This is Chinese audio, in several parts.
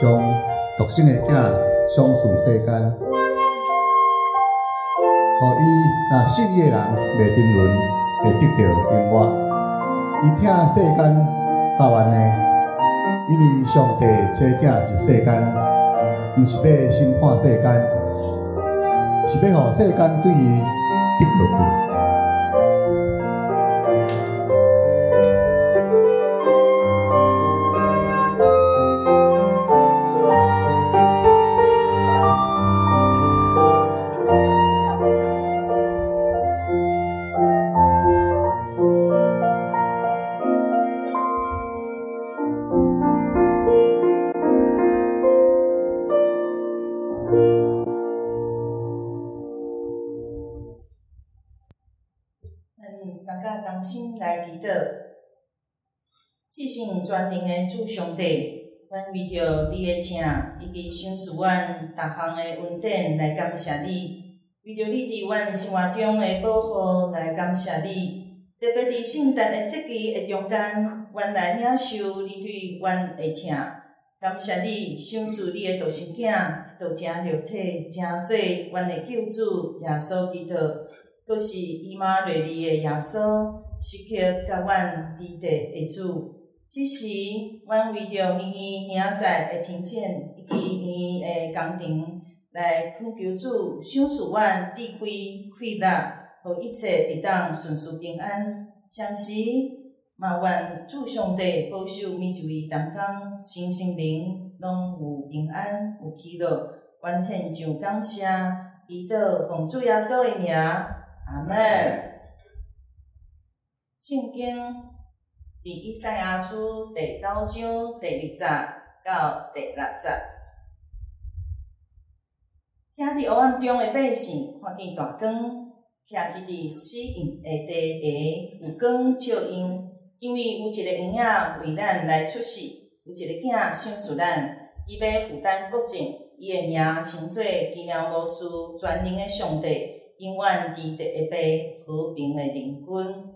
将独生的囝赏赐世间，予伊若信伊的人袂沉沦，会得到永活。伊疼世间到安尼，因为上帝这囝入世间，毋是要审判世间，是要予世间对伊得落去。逐项的稳定来感谢你；为着你伫阮生活中的保护来感谢你。特别伫圣诞的节期的中间，阮来领受你对阮的疼，感谢你赏赐你的独生囝，道成肉体，成做阮的救主耶稣基督，阁是以马瑞利的耶稣，时刻甲阮伫地的主。即时，阮为着伊明仔的品鉴以及伊的工程，来恳求主赏赐阮智慧、快乐，互一切会当顺遂平安。同时，嘛愿主上帝保守每一位同工，身心灵拢有平安、有喜乐。愿献上感谢，祈祷奉主耶稣的名，阿门。圣经。伫以赛亚书第九章第二节到第六节，行伫黑暗中的百姓看见大光，徛伫伫死荫的地下，有光照因，因为有一个婴仔为咱来出世，有一个囝赏赐咱，伊要负担国政，伊的名称做奇妙魔术，全能的上帝，永远伫地下和平的灵君。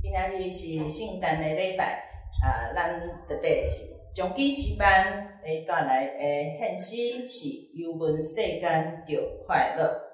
今仔日是圣诞的礼拜，啊，咱特别是从记诗班会带来的献诗是游文世间着快乐。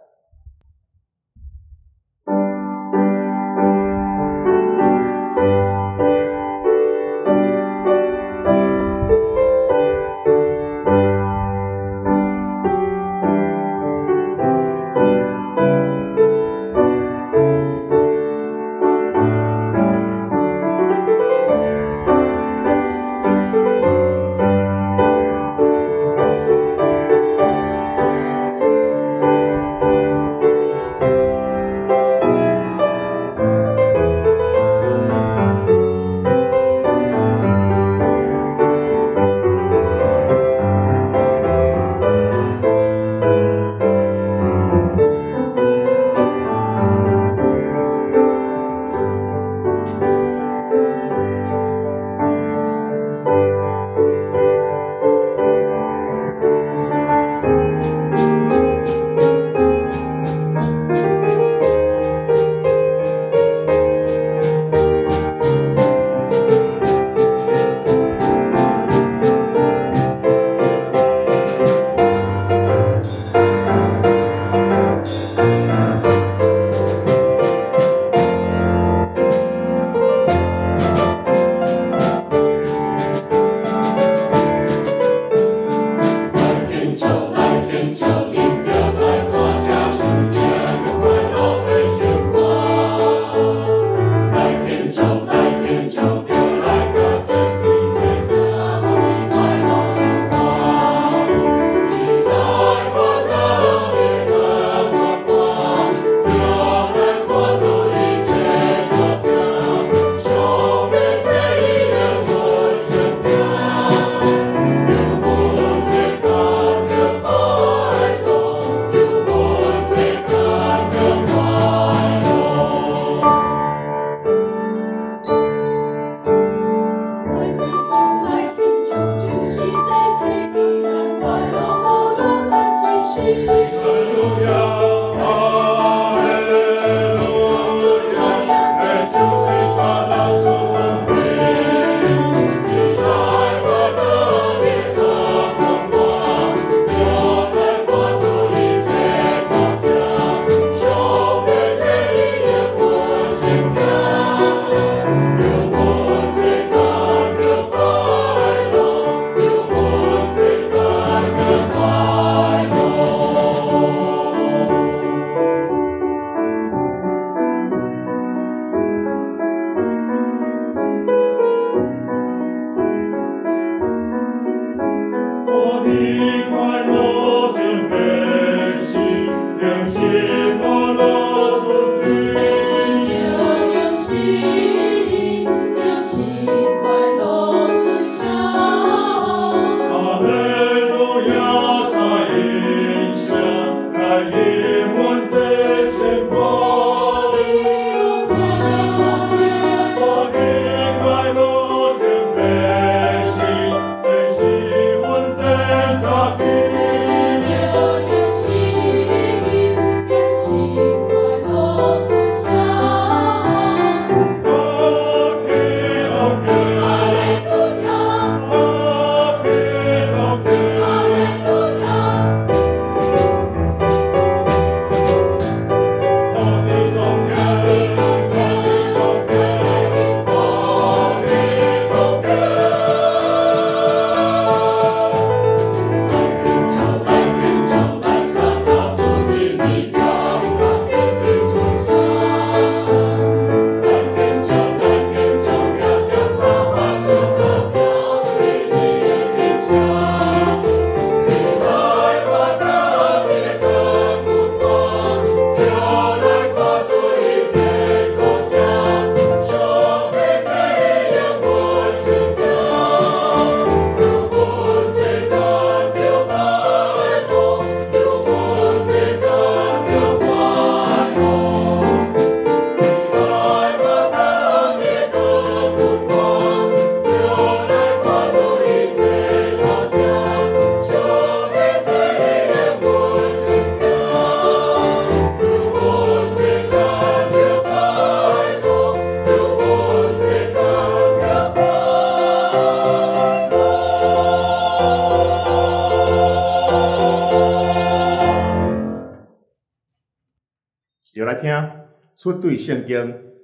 圣经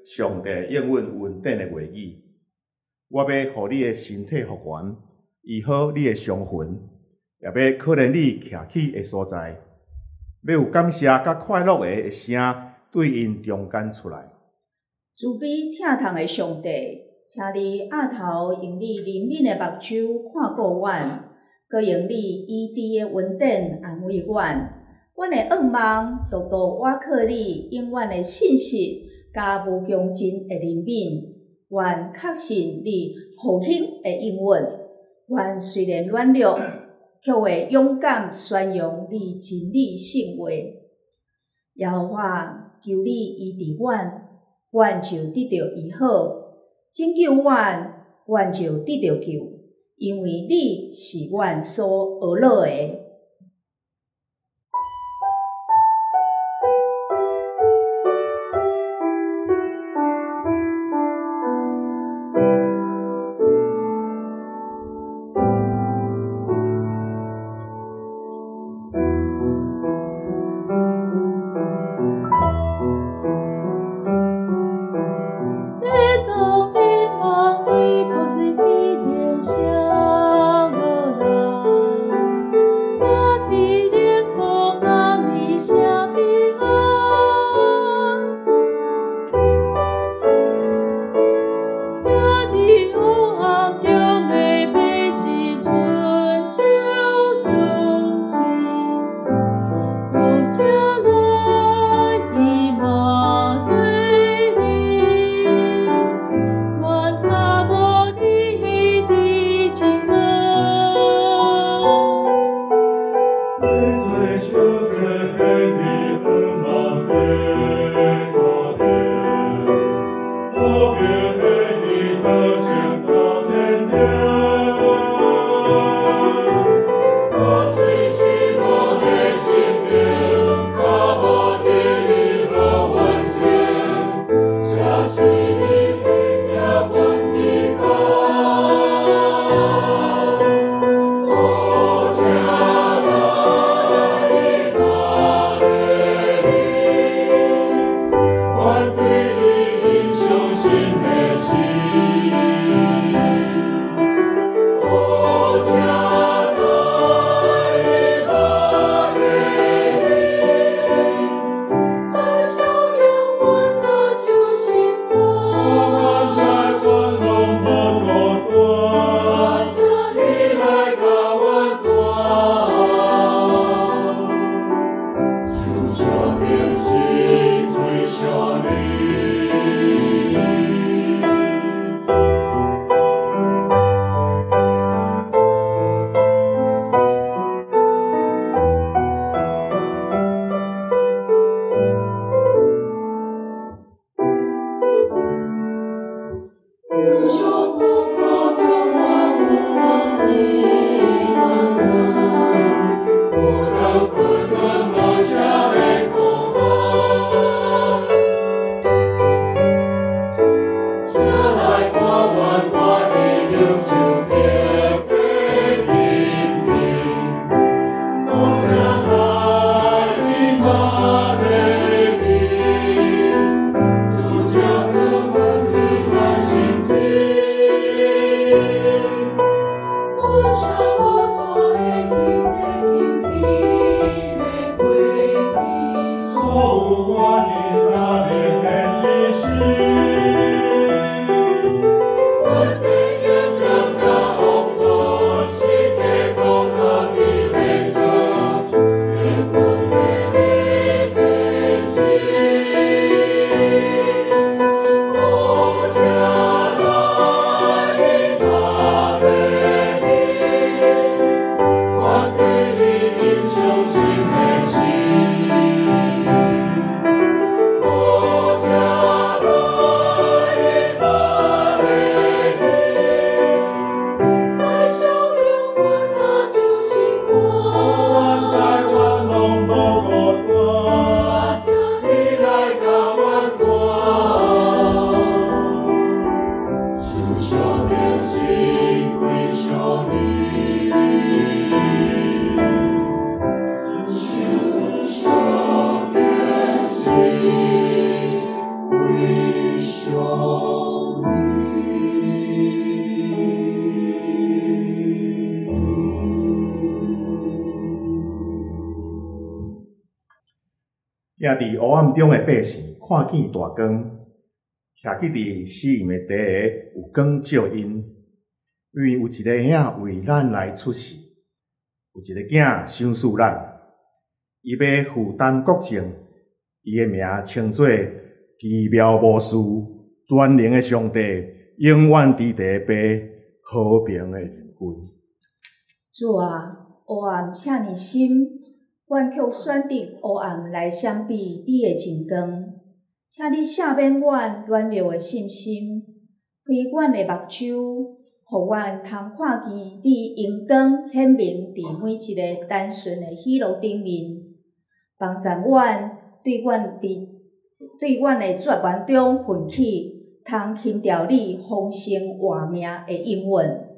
上帝应允稳定的话语。我要互你的身体复原，医好你的伤痕，也要可能你徛起的所在，要有感谢甲快乐的声对因中间出来。慈悲疼痛的上帝，请你额头用你怜悯的目睭看顾阮，搁用你医治的稳定安慰阮。阮的愿望，独独我靠你永远的信实，甲无穷尽的怜悯。愿确信你复兴的应允。愿虽然软弱，却会勇敢宣扬你真理圣话。耶和华求你医治阮，阮就得到医好；拯救阮，阮就得到救，因为你是阮所学乐的。伫黑暗中诶百姓看见大光，徛去伫死荫诶地下有光照因，因为有一个兄为咱来出世，有一个囝赏赐咱，伊要负担国情，伊诶名称做奇妙无私、全能诶上帝，永远伫地爸和平诶君。主啊，黑暗遮尔深，阮却选择黑暗来相比你诶真光，请你赦免阮软弱诶信心，开阮诶目睭，互阮通看见你阳光显明伫每一个单纯诶喜乐顶面，帮助阮对阮伫对阮诶绝望中奋起，通轻调你丰盛活命诶应允。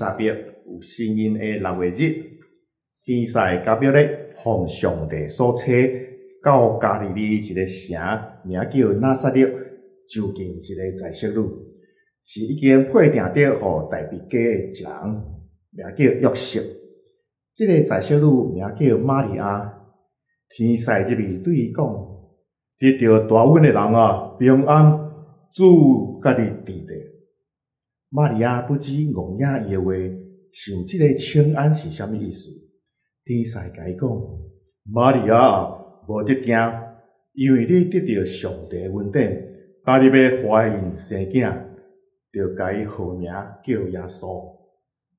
三八有新年的六月日，天使加表咧，奉上帝所差到加利利一个城，名叫纳撒勒，就近一个在色路，是已经配定着互大鼻家诶一人，名叫约瑟。即、这个在小女名叫玛利亚。天使入去对伊讲：得着大恩的人啊，平安，主甲你伫咧。玛利亚不知戆影伊诶话，想即个请安是啥物意思？天使甲伊讲：玛利亚，无得惊，因为你得到上帝恩典，家己要怀孕生囝。就甲伊号名叫耶稣。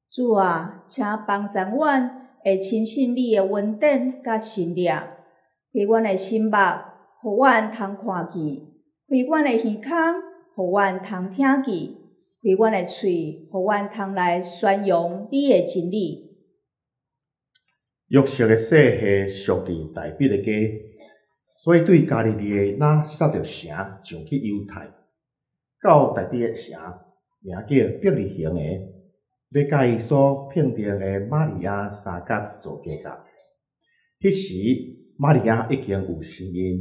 主啊，请帮助阮会亲信你诶恩典甲信念，开阮诶心目，互阮通看见；开阮诶耳孔，互阮通听见；开阮诶喙，互阮通来宣扬你诶真理。约瑟诶姓系上帝代笔诶家，所以对加利利诶那杀着城上去犹太。到大别城，名叫伯利恒诶，要甲伊所聘定诶玛利亚相共做嫁嫁。迄时玛利亚已经有身孕，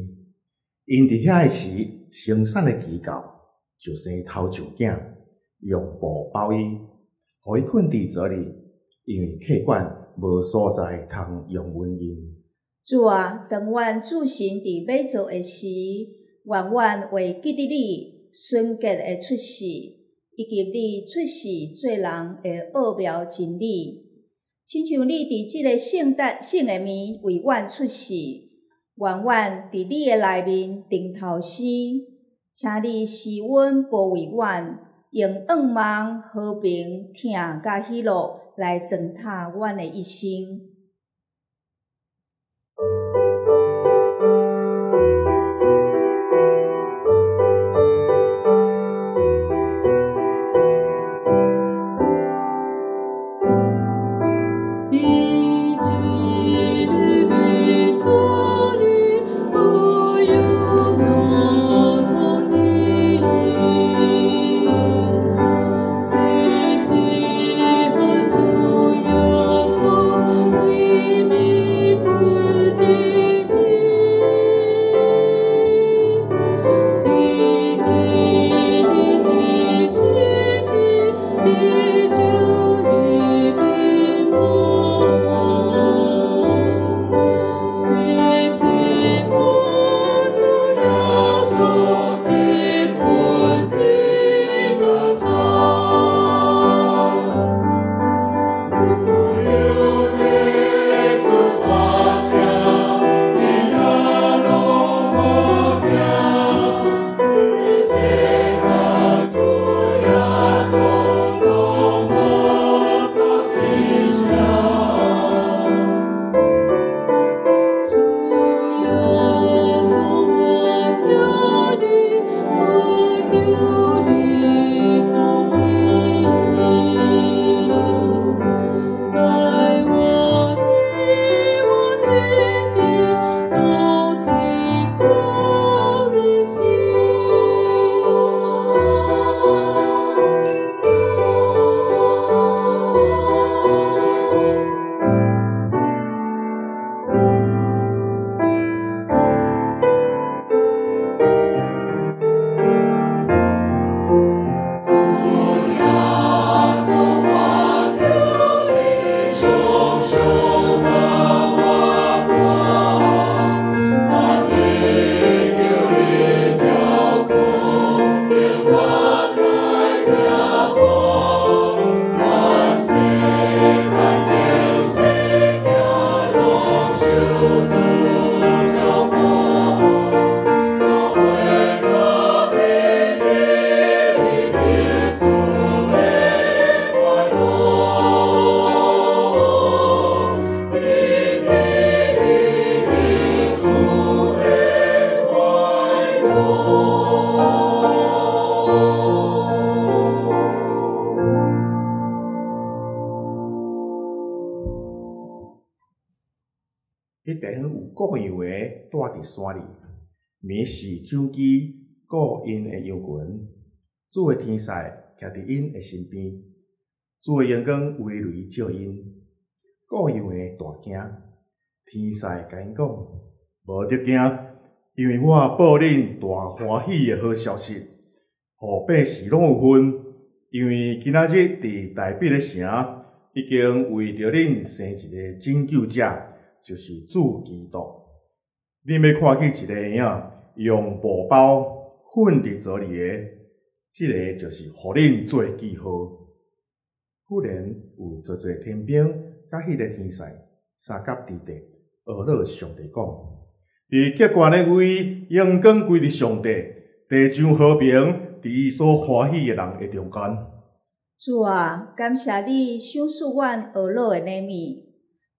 因伫遐诶时生产诶期到，就生头上囝，用布包伊，互伊困伫座里，因为客馆无所在通用温孕。主啊，当阮主神伫买座诶时，愿阮会记得你。纯洁诶出世，以及你出世做人诶奥妙真理，亲像你伫即个圣诞圣诶暝为阮出世，愿阮伫你诶内面顶头生，请你施恩保卫阮，用愿望和平疼甲喜乐来践踏阮诶一生。山里，面是掌机顾因诶羊群，主诶天使徛伫因诶身边，主诶阳光围篱照因，各样诶大惊。天使甲因讲：无得惊，因为我报恁大欢喜诶好消息，互百姓拢有分，因为今仔日伫台北诶城，已经为着恁生一个拯救者，就是主基督。恁要看见一个影，用布包困伫做里的，即、个就是互恁做记号。忽然有侪侪天兵甲迄个天使三甲伫地，学了上帝讲：伫极悬的位，荣光归伫上帝，地上和平。伫伊所欢喜诶人诶中间，主啊，感谢你赏赐阮学老诶礼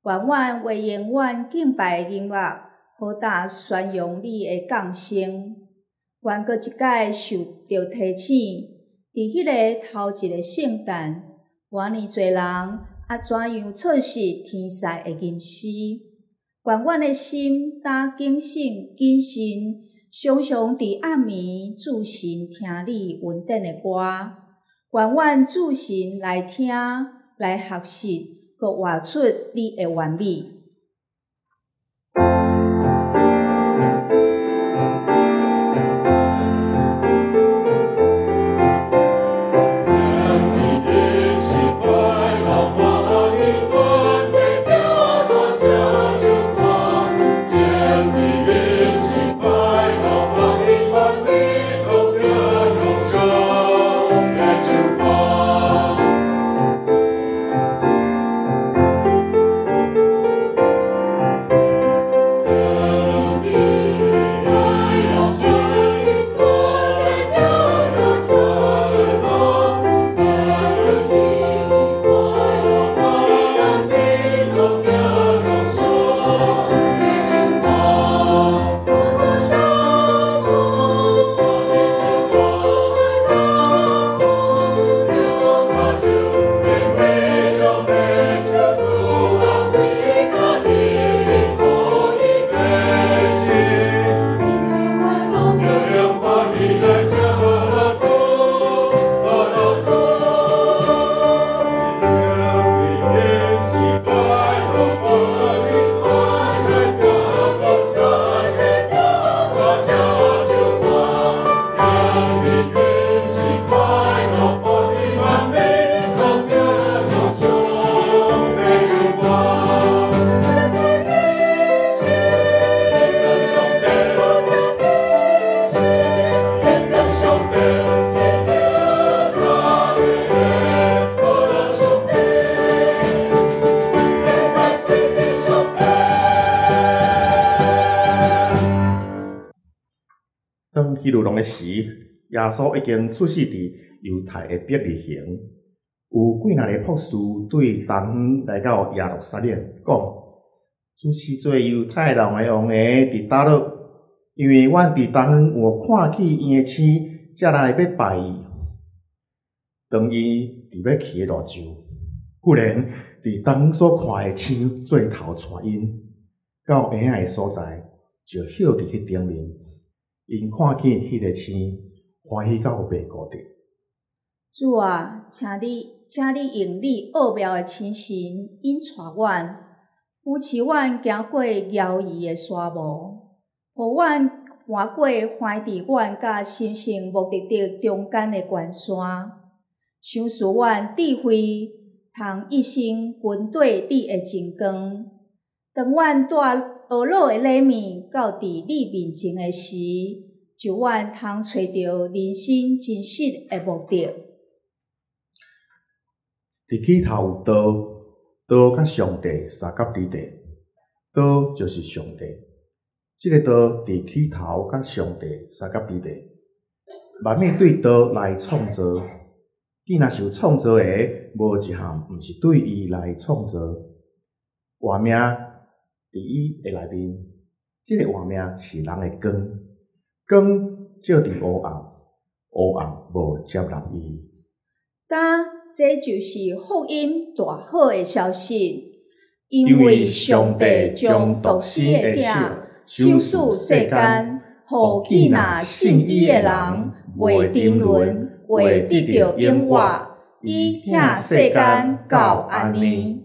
物，愿阮为永远敬拜诶音乐，好大宣扬你诶降生。愿阁一届受着提醒，伫迄个头一个圣诞，偌尔侪人啊怎样错失天使诶吟诗？愿阮诶心打警醒，谨慎。常常伫暗暝，注神听你稳定的歌，愿阮注神来听，来学习，搁活出你的完美。诶时，耶稣已经出世伫犹太诶伯利恒。有几若个博士对东方来到耶路撒冷，讲：出世做犹太人诶王诶伫倒落？因为阮伫东方有看见伊诶星，才来要拜伊。当伊伫要去诶路上，忽然伫东方所看诶星做头带因，到婴诶所在，就歇伫迄顶面。因看见迄个星，欢喜到袂孤单。主啊，请你，请你用你奥妙的亲神引带阮，扶持阮行过遥异的沙漠，互阮跨过怀伫阮甲心性目的地中间的关山，赏赐阮智慧，通一生跟对你诶真光。当阮带学老的礼物到伫你面前的时，就阮通找到人生真实的目的。伫起头有道，道甲上帝相合伫地，道就是上帝。即、这个道伫起头甲上帝相合伫地，万物对道来创造，既若是有创造的，无一项毋是对伊来创造。活命伫伊的内面，即、这个活命是人的光。光照伫黑暗，黑暗无接纳伊。但这就是福音大好的消息，因为上帝将独生的子赏赐世间，互记那信伊的人，袂沉沦，会得到永活，伊疼世间到安尼。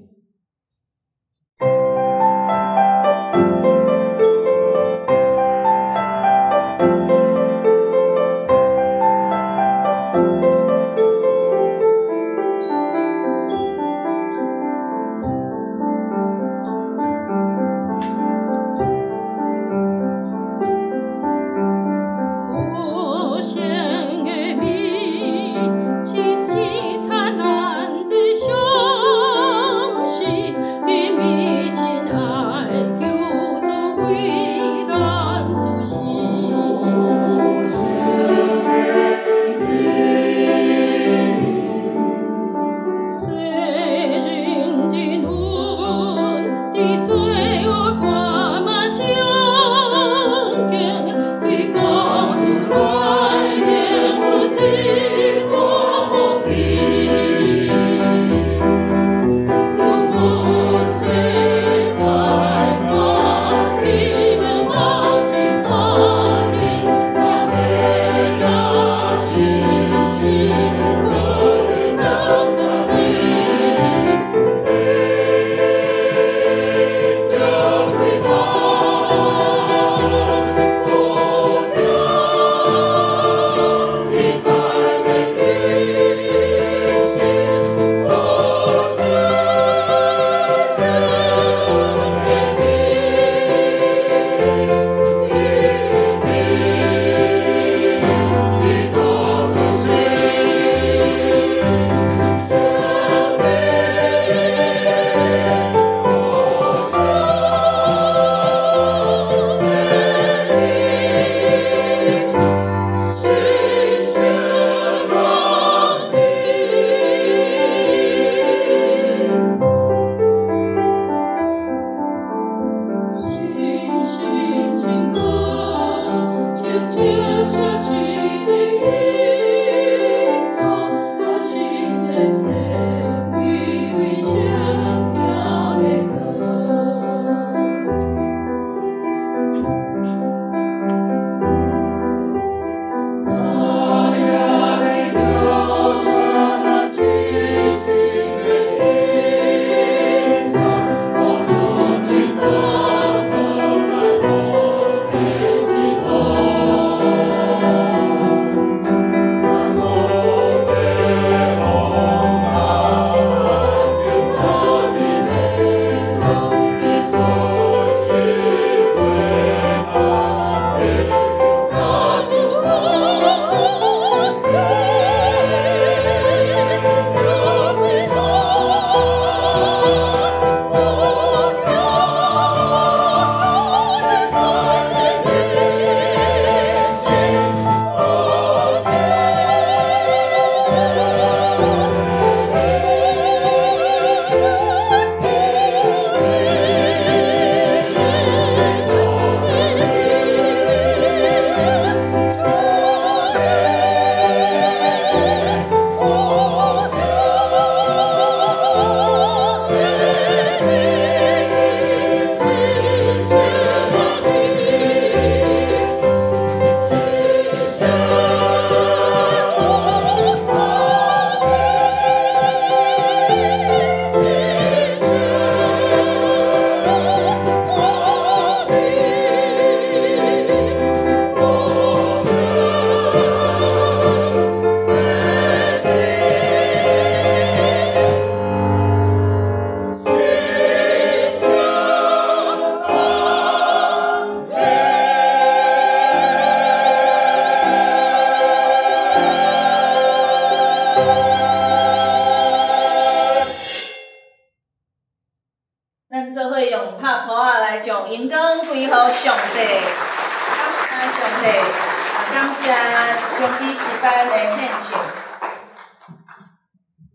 帝，也感谢中医师班的献唱。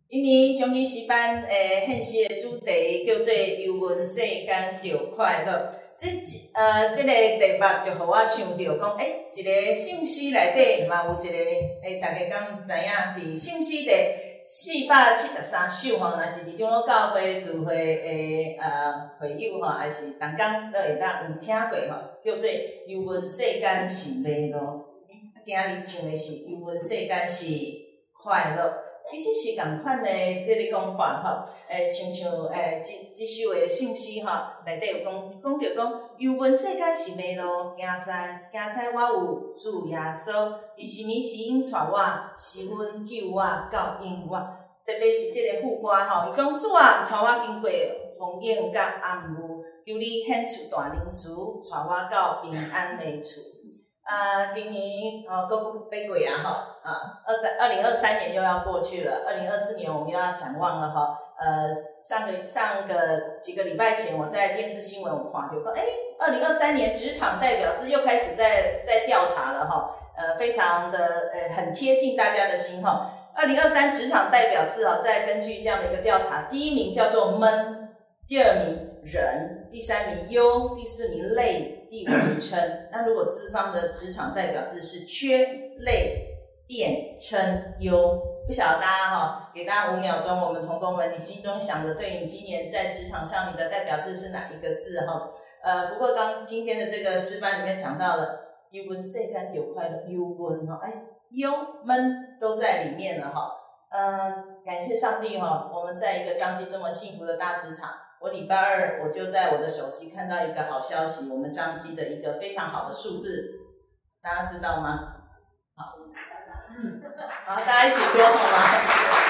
因为中医师班诶献诗的主题叫做“忧闷世间着快乐”，这呃这个题目就互我想到讲，诶、一个圣诗内底嘛有一个诶、大家敢知影？伫圣诗的。四百七十三首吼，若是伫长老教会聚会诶呃会友吼，还是同工都会当有听过吼，叫做忧闷世间是迷路，今日唱诶是忧闷世间是快乐，其实是共款诶即个讲法吼，诶，像像诶，即即首诶圣诗吼，内底有讲讲着讲，忧闷世间是迷路，行在行在我有主耶稣，伊是你是引带我，是阮救我，教引我，特别是即个副歌吼，伊讲主啊，带我经过风景甲暗雾，求你显出大能慈，带我到平安诶厝。啊，今年哦，过八月啊，哈，啊，二三二零二三年又要过去了，二零二四年我们又要展望了哈。呃，上个上个几个礼拜前，我在电视新闻我看到过，哎，二零二三年职场代表是又开始在在调查了哈，呃，非常的呃很贴近大家的心哈。二零二三职场代表制啊，再根据这样的一个调查，第一名叫做闷，第二名。人，第三名忧，第四名累，第五名称。那如果资方的职场代表字是缺、累、变、称、优，不晓得大家哈，给大家五秒钟，我们同工们，你心中想的，对你今年在职场上你的代表字是哪一个字哈？呃，不过刚今天的这个诗班里面讲到了忧闷世间就快乐，忧闷哈，哎，忧闷都在里面了哈。呃，感谢上帝哈，我们在一个彰基这么幸福的大职场。我礼拜二我就在我的手机看到一个好消息，我们彰基的一个非常好的数字，大家知道吗？好，嗯，好，大家一起说好吗？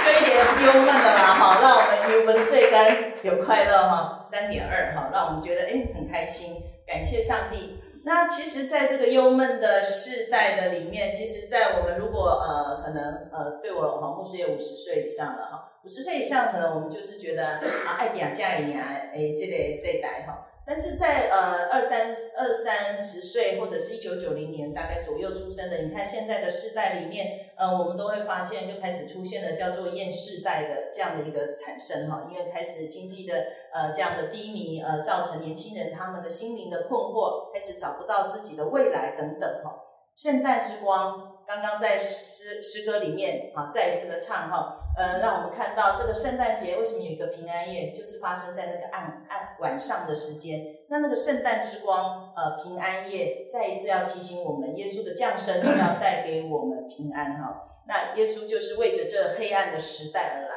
有一点忧闷的嘛，好，让我们忧闷世间有快乐哈，三点二哈，让我们觉得诶很开心，感谢上帝。那其实，在这个忧闷的世代的里面，其实，在我们如果呃，可能呃，对我哈，牧师也五十岁以上了哈，五十岁以上，可能我们就是觉得啊，爱拼才会赢啊，诶，这个世代哈。但是在呃二三二三十岁或者是一九九零年大概左右出生的，你看现在的世代里面，呃，我们都会发现就开始出现了叫做厌世代的这样的一个产生哈，因为开始经济的呃这样的低迷，呃，造成年轻人他们的心灵的困惑，开始找不到自己的未来等等哈。圣诞之光。刚刚在诗诗歌里面啊，再一次的唱哈，呃，让我们看到这个圣诞节为什么有一个平安夜，就是发生在那个暗暗晚上的时间。那那个圣诞之光，呃，平安夜再一次要提醒我们，耶稣的降生要带给我们平安哈。那耶稣就是为着这黑暗的时代而来。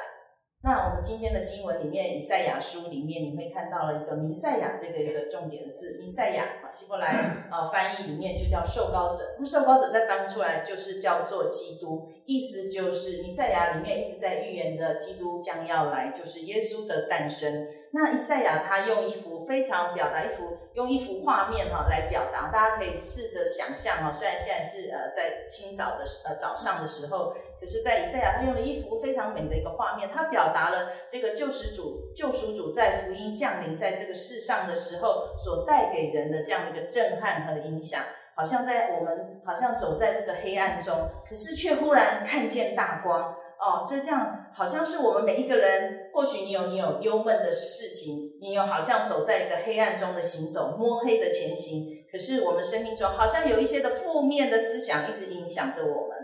那我们今天的经文里面，以赛亚书里面，你会看到了一个弥赛亚这个一个重点的字，弥赛亚啊，希伯来啊翻译里面就叫受膏者。那受膏者再翻出来就是叫做基督，意思就是弥赛亚里面一直在预言的基督将要来，就是耶稣的诞生。那以赛亚他用一幅非常表达一幅用一幅画面哈来表达，大家可以试着想象哈，虽然现在是呃在清早的呃早上的时候，可是在以赛亚他用了一幅非常美的一个画面，他表。达了这个救世主、救赎主在福音降临在这个世上的时候所带给人的这样的一个震撼和影响，好像在我们好像走在这个黑暗中，可是却忽然看见大光。哦，这这样好像是我们每一个人，或许你有你有忧闷的事情，你有好像走在一个黑暗中的行走，摸黑的前行，可是我们生命中好像有一些的负面的思想一直影响着我们，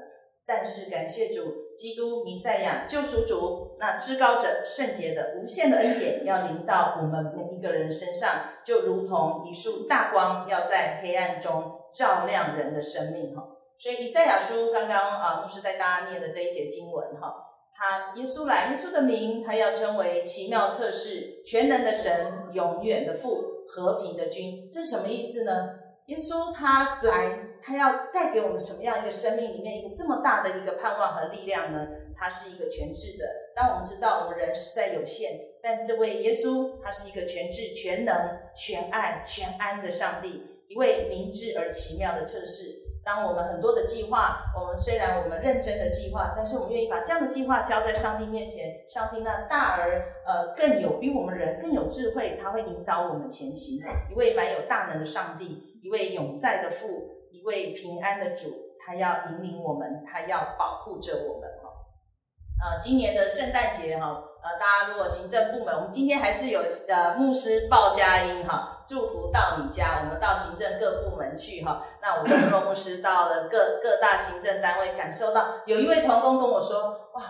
但是感谢主。基督弥赛亚救赎主，那至高者圣洁的无限的恩典要临到我们每一个人身上，就如同一束大光要在黑暗中照亮人的生命哈。所以以赛亚书刚刚啊牧师带大家念的这一节经文哈，他耶稣来，耶稣的名他要称为奇妙测试、全能的神、永远的父、和平的君，这什么意思呢？耶稣他来。他要带给我们什么样一个生命里面一个这么大的一个盼望和力量呢？他是一个全智的。当我们知道我们人实在有限，但这位耶稣他是一个全智、全能、全爱、全安的上帝，一位明智而奇妙的测试。当我们很多的计划，我们虽然我们认真的计划，但是我们愿意把这样的计划交在上帝面前，上帝那大而呃更有比我们人更有智慧，他会引导我们前行。一位满有大能的上帝，一位永在的父，一位平安的主，他要引领我们，他要保护着我们哈。呃，今年的圣诞节哈。呃，大家如果行政部门，我们今天还是有呃牧师报佳音哈，祝福到你家。我们到行政各部门去哈，那我跟罗牧师到了各 各大行政单位，感受到有一位同工跟我说，哇，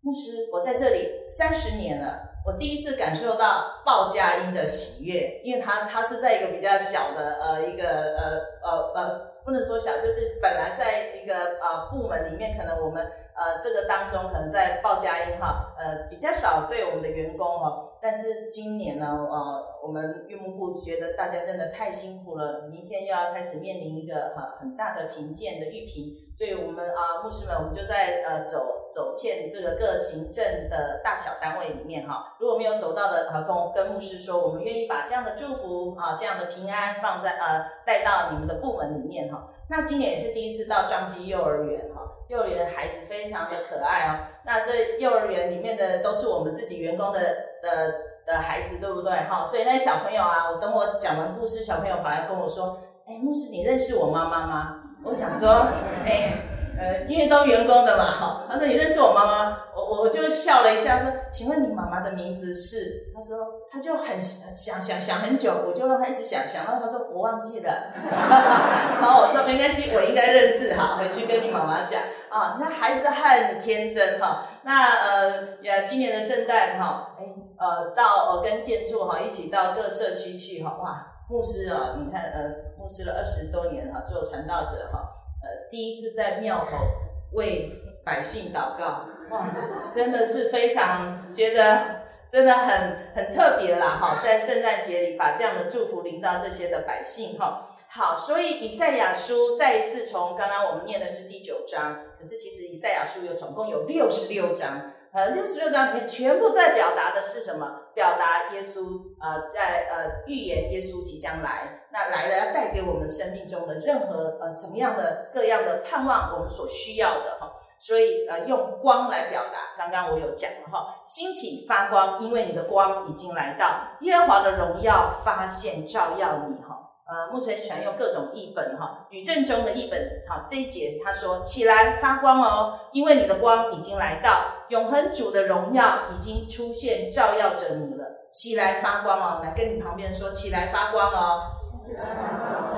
牧师，我在这里三十年了，我第一次感受到报佳音的喜悦，因为他他是在一个比较小的呃一个呃呃呃。不能说小，就是本来在一个呃部门里面，可能我们呃这个当中可能在报佳音哈，呃比较少对我们的员工哈，但是今年呢，呃我们运木部觉得大家真的太辛苦了，明天又要开始面临一个哈很大的评鉴的预评，所以我们啊牧师们，我们就在呃走走遍这个各行政的大小单位里面哈，如果没有走到的，跟跟牧师说，我们愿意把这样的祝福啊这样的平安放在呃带到你们的部门里面哈。那今年也是第一次到彰基幼儿园哈，幼儿园孩子非常的可爱哦。那这幼儿园里面的都是我们自己员工的的的孩子，对不对哈？所以那小朋友啊，我等我讲完故事，小朋友跑来跟我说：“哎，牧师，你认识我妈妈吗？”我想说：“哎，呃，因为都员工的嘛，哈。”他说：“你认识我妈妈？”我就笑了一下，说：“请问你妈妈的名字是？”他说：“他就很想想想很久，我就让他一直想，想到他说我忘记了。”然后我说：“没关系，我应该认识哈，回去跟你妈妈讲啊。”你看孩子很天真哈。那呃，今年的圣诞哈，哎呃，到我跟建筑哈一起到各社区去哈，哇，牧师啊，你看呃，牧师了二十多年哈，做传道者哈，呃，第一次在庙口为百姓祷告。哇，真的是非常觉得真的很很特别啦哈，在圣诞节里把这样的祝福临到这些的百姓哈。好，所以以赛亚书再一次从刚刚我们念的是第九章，可是其实以赛亚书有总共有六十六章，呃，六十六章里面全部在表达的是什么？表达耶稣呃在呃预言耶稣即将来，那来了要带给我们生命中的任何呃什么样的各样的盼望，我们所需要的哈。所以，呃，用光来表达。刚刚我有讲了哈，兴起发光，因为你的光已经来到，耶和华的荣耀发现照耀你哈。呃，牧师很喜欢用各种译本哈，语正中的译本哈，这一节他说起来发光哦，因为你的光已经来到，永恒主的荣耀已经出现照耀着你了，起来发光哦，来跟你旁边说起来发光哦。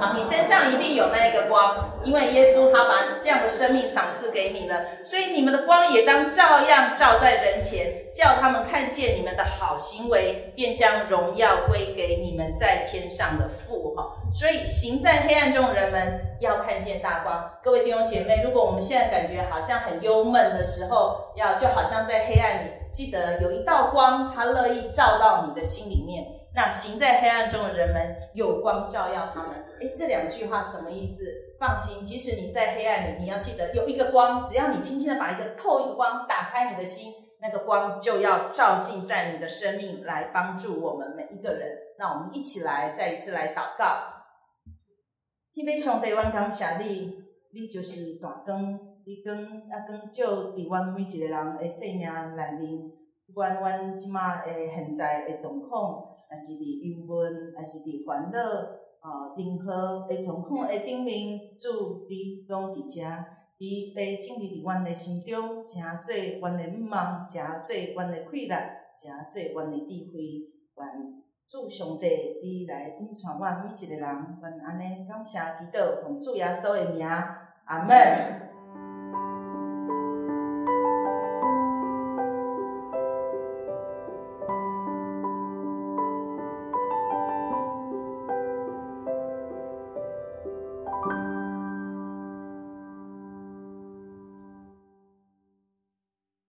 好，你身上一定有那一个光，因为耶稣他把这样的生命赏赐给你了，所以你们的光也当照样照在人前，叫他们看见你们的好行为，便将荣耀归给你们在天上的父。哈，所以行在黑暗中的人们要看见大光。各位弟兄姐妹，如果我们现在感觉好像很忧闷的时候，要就好像在黑暗里，记得有一道光，他乐意照到你的心里面。那行在黑暗中的人们，有光照耀他们。诶，这两句话什么意思？放心，即使你在黑暗里，你要记得有一个光，只要你轻轻的把一个透一个光打开你的心，那个光就要照进在你的生命，来帮助我们每一个人。那我们一起来再一次来祷告。天父上帝，阮感谢你，你就是大光，你光啊光照伫阮每一个人的生命内面，不管阮即马诶现在的状况。还是伫忧闷，还是伫烦恼，啊，任何诶状况诶顶面，主你拢伫遮，你来建立伫阮诶心中，诚济阮诶愿望，诚济阮诶快乐，诚济阮诶智慧，愿主上帝你来引传阮每一个人，愿安尼感谢祈祷，奉主耶稣诶名，阿门。